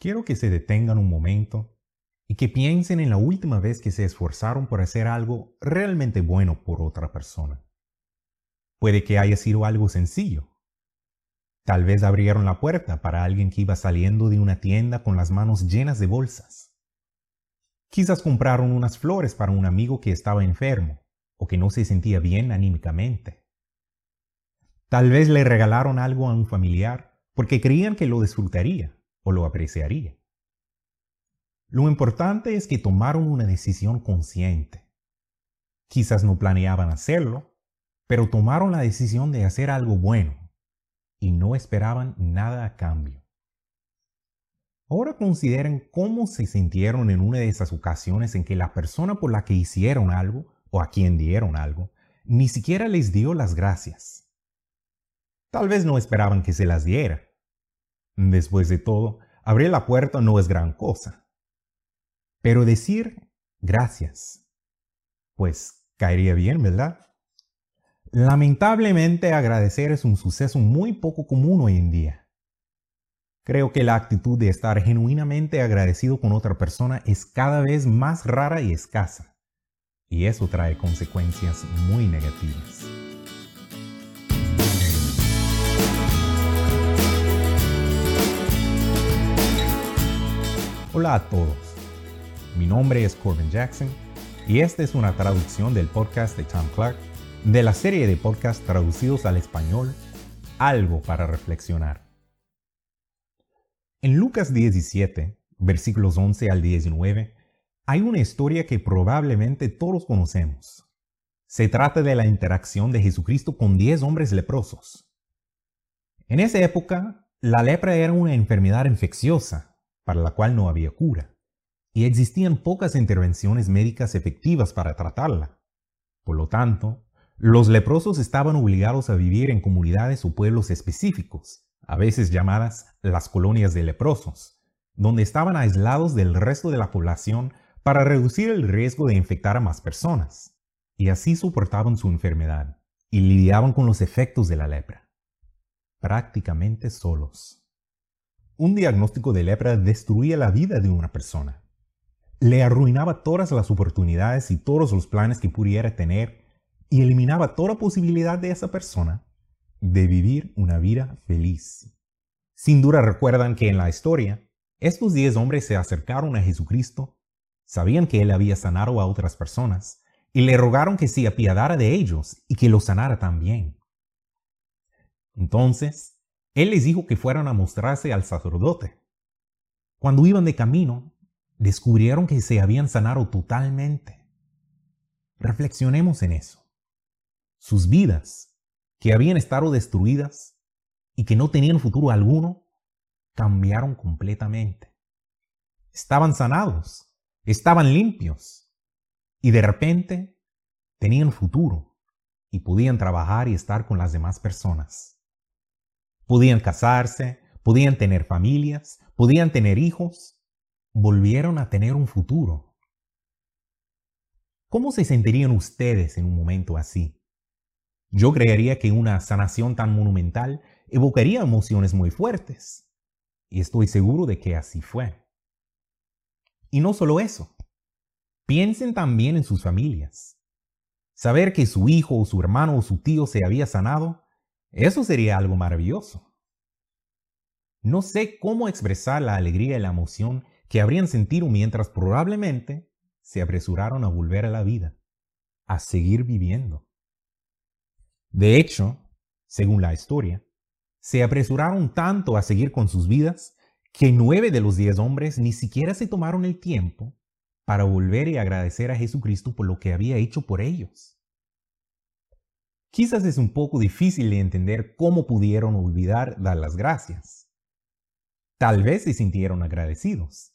Quiero que se detengan un momento y que piensen en la última vez que se esforzaron por hacer algo realmente bueno por otra persona. Puede que haya sido algo sencillo. Tal vez abrieron la puerta para alguien que iba saliendo de una tienda con las manos llenas de bolsas. Quizás compraron unas flores para un amigo que estaba enfermo o que no se sentía bien anímicamente. Tal vez le regalaron algo a un familiar porque creían que lo disfrutaría o lo apreciaría. Lo importante es que tomaron una decisión consciente. Quizás no planeaban hacerlo, pero tomaron la decisión de hacer algo bueno y no esperaban nada a cambio. Ahora consideren cómo se sintieron en una de esas ocasiones en que la persona por la que hicieron algo o a quien dieron algo ni siquiera les dio las gracias. Tal vez no esperaban que se las diera, Después de todo, abrir la puerta no es gran cosa. Pero decir gracias, pues caería bien, ¿verdad? Lamentablemente agradecer es un suceso muy poco común hoy en día. Creo que la actitud de estar genuinamente agradecido con otra persona es cada vez más rara y escasa, y eso trae consecuencias muy negativas. Hola a todos. Mi nombre es Corbin Jackson y esta es una traducción del podcast de Tom Clark de la serie de podcasts traducidos al español Algo para reflexionar. En Lucas 17, versículos 11 al 19, hay una historia que probablemente todos conocemos. Se trata de la interacción de Jesucristo con 10 hombres leprosos. En esa época, la lepra era una enfermedad infecciosa para la cual no había cura, y existían pocas intervenciones médicas efectivas para tratarla. Por lo tanto, los leprosos estaban obligados a vivir en comunidades o pueblos específicos, a veces llamadas las colonias de leprosos, donde estaban aislados del resto de la población para reducir el riesgo de infectar a más personas, y así soportaban su enfermedad y lidiaban con los efectos de la lepra, prácticamente solos un diagnóstico de lepra destruía la vida de una persona. Le arruinaba todas las oportunidades y todos los planes que pudiera tener y eliminaba toda posibilidad de esa persona de vivir una vida feliz. Sin duda recuerdan que en la historia, estos diez hombres se acercaron a Jesucristo, sabían que él había sanado a otras personas, y le rogaron que se apiadara de ellos y que los sanara también. Entonces, él les dijo que fueran a mostrarse al sacerdote. Cuando iban de camino, descubrieron que se habían sanado totalmente. Reflexionemos en eso. Sus vidas, que habían estado destruidas y que no tenían futuro alguno, cambiaron completamente. Estaban sanados, estaban limpios y de repente tenían futuro y podían trabajar y estar con las demás personas. Podían casarse, podían tener familias, podían tener hijos. Volvieron a tener un futuro. ¿Cómo se sentirían ustedes en un momento así? Yo creería que una sanación tan monumental evocaría emociones muy fuertes. Y estoy seguro de que así fue. Y no solo eso. Piensen también en sus familias. Saber que su hijo o su hermano o su tío se había sanado eso sería algo maravilloso. No sé cómo expresar la alegría y la emoción que habrían sentido mientras probablemente se apresuraron a volver a la vida, a seguir viviendo. De hecho, según la historia, se apresuraron tanto a seguir con sus vidas que nueve de los diez hombres ni siquiera se tomaron el tiempo para volver y agradecer a Jesucristo por lo que había hecho por ellos. Quizás es un poco difícil de entender cómo pudieron olvidar dar las gracias. Tal vez se sintieron agradecidos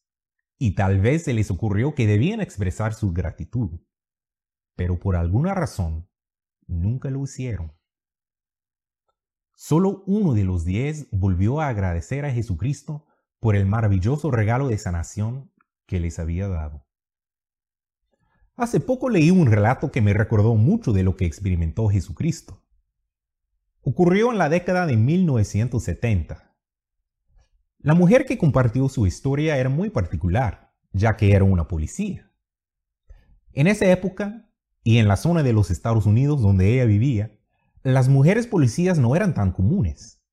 y tal vez se les ocurrió que debían expresar su gratitud, pero por alguna razón nunca lo hicieron. Solo uno de los diez volvió a agradecer a Jesucristo por el maravilloso regalo de sanación que les había dado. Hace poco leí un relato que me recordó mucho de lo que experimentó Jesucristo. Ocurrió en la década de 1970. La mujer que compartió su historia era muy particular, ya que era una policía. En esa época, y en la zona de los Estados Unidos donde ella vivía, las mujeres policías no eran tan comunes.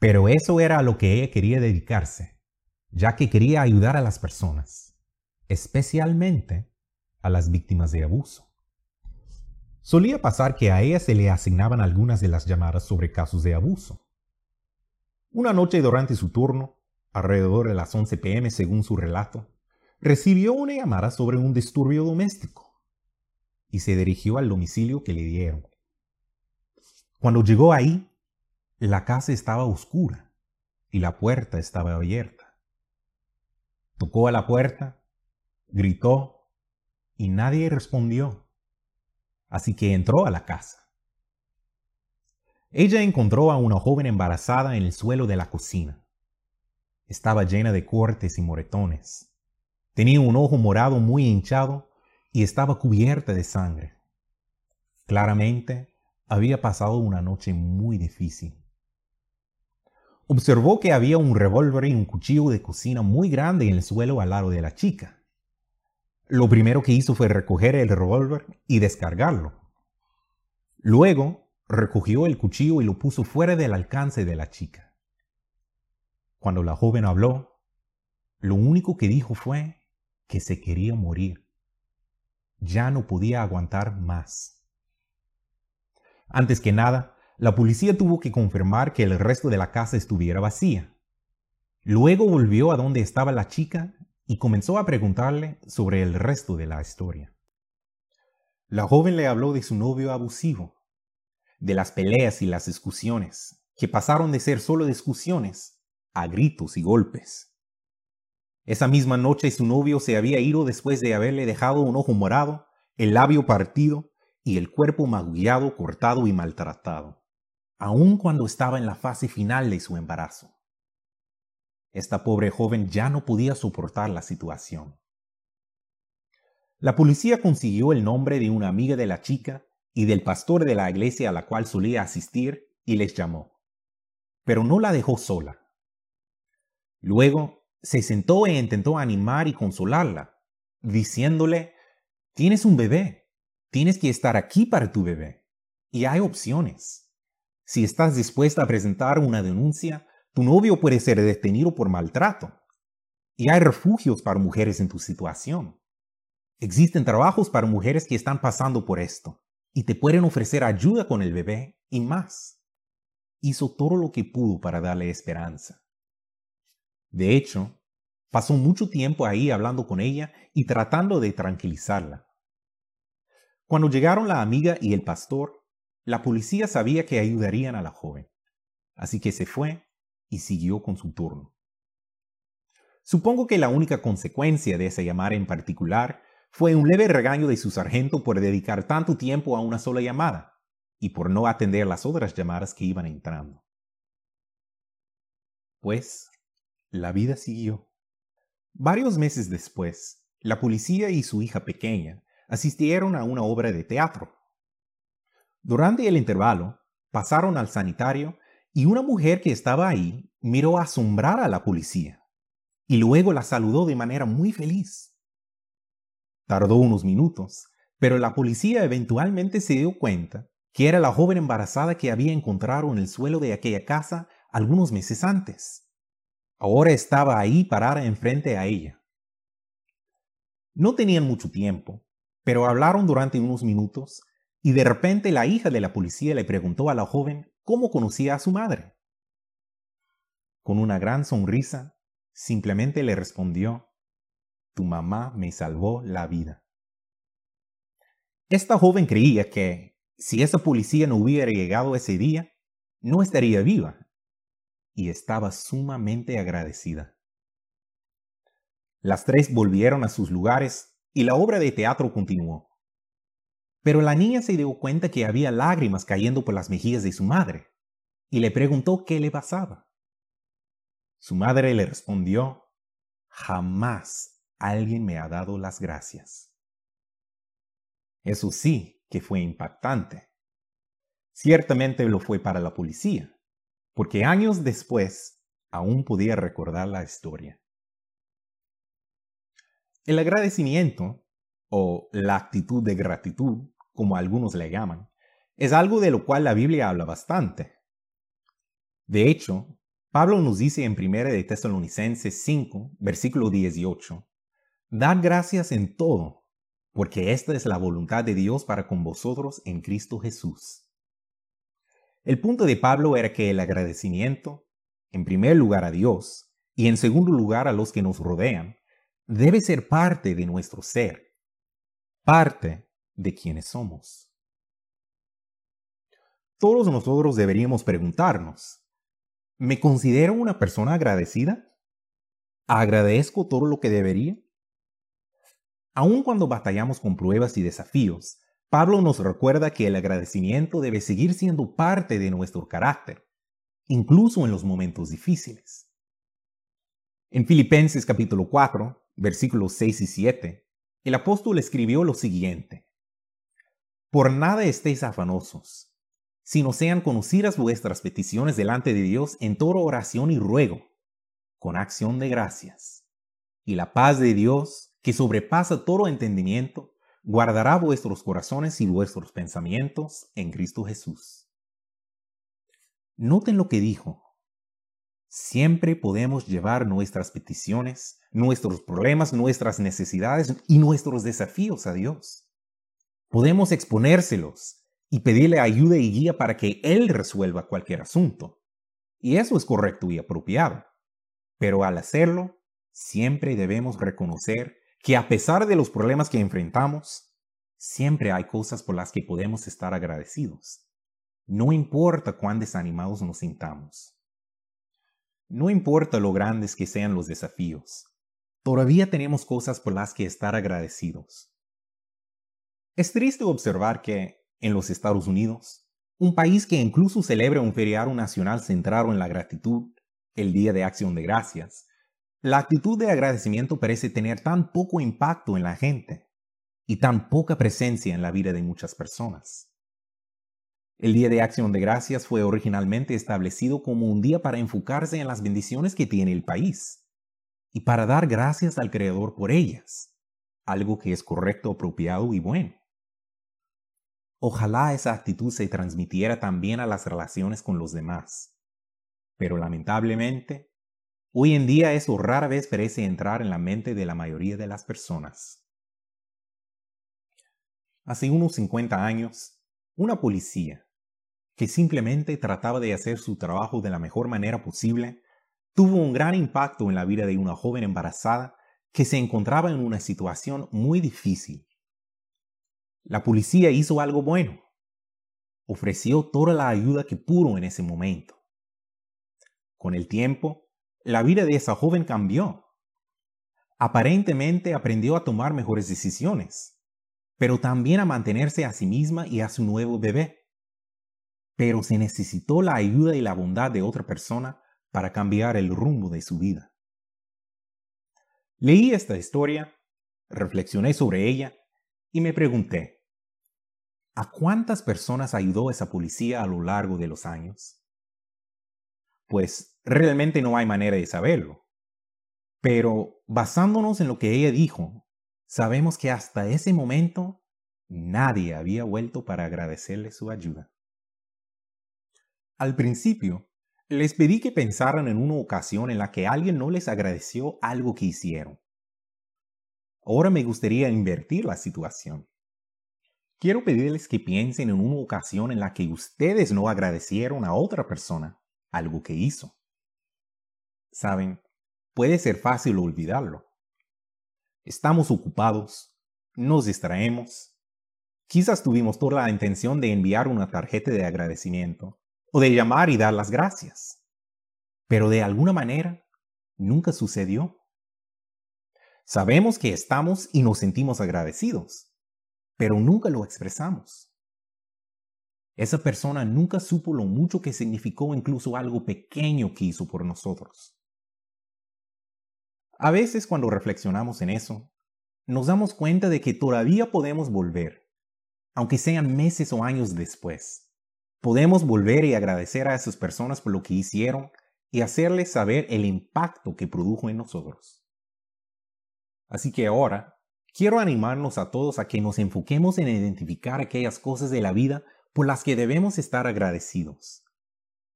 Pero eso era a lo que ella quería dedicarse, ya que quería ayudar a las personas, especialmente a las víctimas de abuso. Solía pasar que a ella se le asignaban algunas de las llamadas sobre casos de abuso. Una noche durante su turno, alrededor de las 11 pm según su relato, recibió una llamada sobre un disturbio doméstico y se dirigió al domicilio que le dieron. Cuando llegó ahí, la casa estaba oscura y la puerta estaba abierta. Tocó a la puerta, gritó y nadie respondió. Así que entró a la casa. Ella encontró a una joven embarazada en el suelo de la cocina. Estaba llena de cortes y moretones. Tenía un ojo morado muy hinchado y estaba cubierta de sangre. Claramente, había pasado una noche muy difícil. Observó que había un revólver y un cuchillo de cocina muy grande en el suelo al lado de la chica. Lo primero que hizo fue recoger el revólver y descargarlo. Luego, recogió el cuchillo y lo puso fuera del alcance de la chica. Cuando la joven habló, lo único que dijo fue que se quería morir. Ya no podía aguantar más. Antes que nada, la policía tuvo que confirmar que el resto de la casa estuviera vacía. Luego volvió a donde estaba la chica y comenzó a preguntarle sobre el resto de la historia. La joven le habló de su novio abusivo, de las peleas y las discusiones, que pasaron de ser solo discusiones a gritos y golpes. Esa misma noche su novio se había ido después de haberle dejado un ojo morado, el labio partido y el cuerpo magullado, cortado y maltratado, aun cuando estaba en la fase final de su embarazo. Esta pobre joven ya no podía soportar la situación. La policía consiguió el nombre de una amiga de la chica y del pastor de la iglesia a la cual solía asistir y les llamó. Pero no la dejó sola. Luego se sentó e intentó animar y consolarla, diciéndole, tienes un bebé, tienes que estar aquí para tu bebé, y hay opciones. Si estás dispuesta a presentar una denuncia, tu novio puede ser detenido por maltrato. Y hay refugios para mujeres en tu situación. Existen trabajos para mujeres que están pasando por esto y te pueden ofrecer ayuda con el bebé y más. Hizo todo lo que pudo para darle esperanza. De hecho, pasó mucho tiempo ahí hablando con ella y tratando de tranquilizarla. Cuando llegaron la amiga y el pastor, la policía sabía que ayudarían a la joven, así que se fue y siguió con su turno. Supongo que la única consecuencia de esa llamada en particular fue un leve regaño de su sargento por dedicar tanto tiempo a una sola llamada y por no atender las otras llamadas que iban entrando. Pues, la vida siguió. Varios meses después, la policía y su hija pequeña asistieron a una obra de teatro. Durante el intervalo, pasaron al sanitario y una mujer que estaba ahí miró asombrar a la policía y luego la saludó de manera muy feliz. Tardó unos minutos, pero la policía eventualmente se dio cuenta que era la joven embarazada que había encontrado en el suelo de aquella casa algunos meses antes. Ahora estaba ahí parada enfrente a ella. No tenían mucho tiempo, pero hablaron durante unos minutos y de repente la hija de la policía le preguntó a la joven cómo conocía a su madre. Con una gran sonrisa, simplemente le respondió, Tu mamá me salvó la vida. Esta joven creía que, si esa policía no hubiera llegado ese día, no estaría viva, y estaba sumamente agradecida. Las tres volvieron a sus lugares y la obra de teatro continuó. Pero la niña se dio cuenta que había lágrimas cayendo por las mejillas de su madre y le preguntó qué le pasaba. Su madre le respondió, jamás alguien me ha dado las gracias. Eso sí que fue impactante. Ciertamente lo fue para la policía, porque años después, aún podía recordar la historia. El agradecimiento, o la actitud de gratitud, como algunos le llaman, es algo de lo cual la Biblia habla bastante. De hecho, Pablo nos dice en 1 de Tesalonicenses 5, versículo 18, Dad gracias en todo, porque esta es la voluntad de Dios para con vosotros en Cristo Jesús. El punto de Pablo era que el agradecimiento, en primer lugar a Dios y en segundo lugar a los que nos rodean, debe ser parte de nuestro ser, parte de quienes somos. Todos nosotros deberíamos preguntarnos, ¿me considero una persona agradecida? ¿Agradezco todo lo que debería? Aun cuando batallamos con pruebas y desafíos, Pablo nos recuerda que el agradecimiento debe seguir siendo parte de nuestro carácter, incluso en los momentos difíciles. En Filipenses capítulo 4, versículos 6 y 7, el apóstol escribió lo siguiente. Por nada estéis afanosos, sino sean conocidas vuestras peticiones delante de Dios en toda oración y ruego, con acción de gracias. Y la paz de Dios, que sobrepasa todo entendimiento, guardará vuestros corazones y vuestros pensamientos en Cristo Jesús. Noten lo que dijo. Siempre podemos llevar nuestras peticiones, nuestros problemas, nuestras necesidades y nuestros desafíos a Dios. Podemos exponérselos y pedirle ayuda y guía para que Él resuelva cualquier asunto. Y eso es correcto y apropiado. Pero al hacerlo, siempre debemos reconocer que a pesar de los problemas que enfrentamos, siempre hay cosas por las que podemos estar agradecidos. No importa cuán desanimados nos sintamos. No importa lo grandes que sean los desafíos, todavía tenemos cosas por las que estar agradecidos. Es triste observar que, en los Estados Unidos, un país que incluso celebra un feriado nacional centrado en la gratitud, el Día de Acción de Gracias, la actitud de agradecimiento parece tener tan poco impacto en la gente y tan poca presencia en la vida de muchas personas. El Día de Acción de Gracias fue originalmente establecido como un día para enfocarse en las bendiciones que tiene el país y para dar gracias al Creador por ellas, algo que es correcto, apropiado y bueno. Ojalá esa actitud se transmitiera también a las relaciones con los demás, pero lamentablemente Hoy en día eso rara vez parece entrar en la mente de la mayoría de las personas. Hace unos 50 años, una policía, que simplemente trataba de hacer su trabajo de la mejor manera posible, tuvo un gran impacto en la vida de una joven embarazada que se encontraba en una situación muy difícil. La policía hizo algo bueno. Ofreció toda la ayuda que pudo en ese momento. Con el tiempo, la vida de esa joven cambió. Aparentemente aprendió a tomar mejores decisiones, pero también a mantenerse a sí misma y a su nuevo bebé. Pero se necesitó la ayuda y la bondad de otra persona para cambiar el rumbo de su vida. Leí esta historia, reflexioné sobre ella y me pregunté, ¿a cuántas personas ayudó esa policía a lo largo de los años? pues realmente no hay manera de saberlo. Pero basándonos en lo que ella dijo, sabemos que hasta ese momento nadie había vuelto para agradecerle su ayuda. Al principio, les pedí que pensaran en una ocasión en la que alguien no les agradeció algo que hicieron. Ahora me gustaría invertir la situación. Quiero pedirles que piensen en una ocasión en la que ustedes no agradecieron a otra persona algo que hizo. Saben, puede ser fácil olvidarlo. Estamos ocupados, nos distraemos. Quizás tuvimos toda la intención de enviar una tarjeta de agradecimiento o de llamar y dar las gracias. Pero de alguna manera, nunca sucedió. Sabemos que estamos y nos sentimos agradecidos, pero nunca lo expresamos. Esa persona nunca supo lo mucho que significó incluso algo pequeño que hizo por nosotros. A veces cuando reflexionamos en eso, nos damos cuenta de que todavía podemos volver, aunque sean meses o años después. Podemos volver y agradecer a esas personas por lo que hicieron y hacerles saber el impacto que produjo en nosotros. Así que ahora quiero animarnos a todos a que nos enfoquemos en identificar aquellas cosas de la vida por las que debemos estar agradecidos.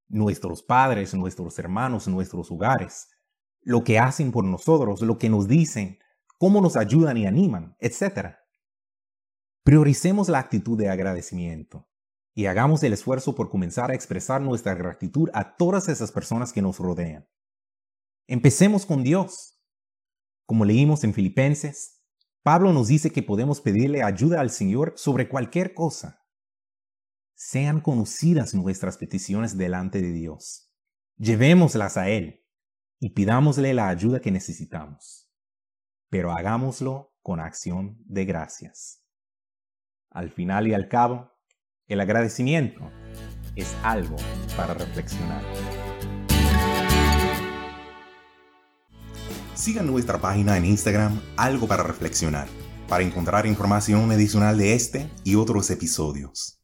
Nuestros padres, nuestros hermanos, nuestros hogares, lo que hacen por nosotros, lo que nos dicen, cómo nos ayudan y animan, etc. Prioricemos la actitud de agradecimiento y hagamos el esfuerzo por comenzar a expresar nuestra gratitud a todas esas personas que nos rodean. Empecemos con Dios. Como leímos en Filipenses, Pablo nos dice que podemos pedirle ayuda al Señor sobre cualquier cosa. Sean conocidas nuestras peticiones delante de Dios. Llevémoslas a Él y pidámosle la ayuda que necesitamos. Pero hagámoslo con acción de gracias. Al final y al cabo, el agradecimiento es algo para reflexionar. Siga nuestra página en Instagram Algo para Reflexionar para encontrar información adicional de este y otros episodios.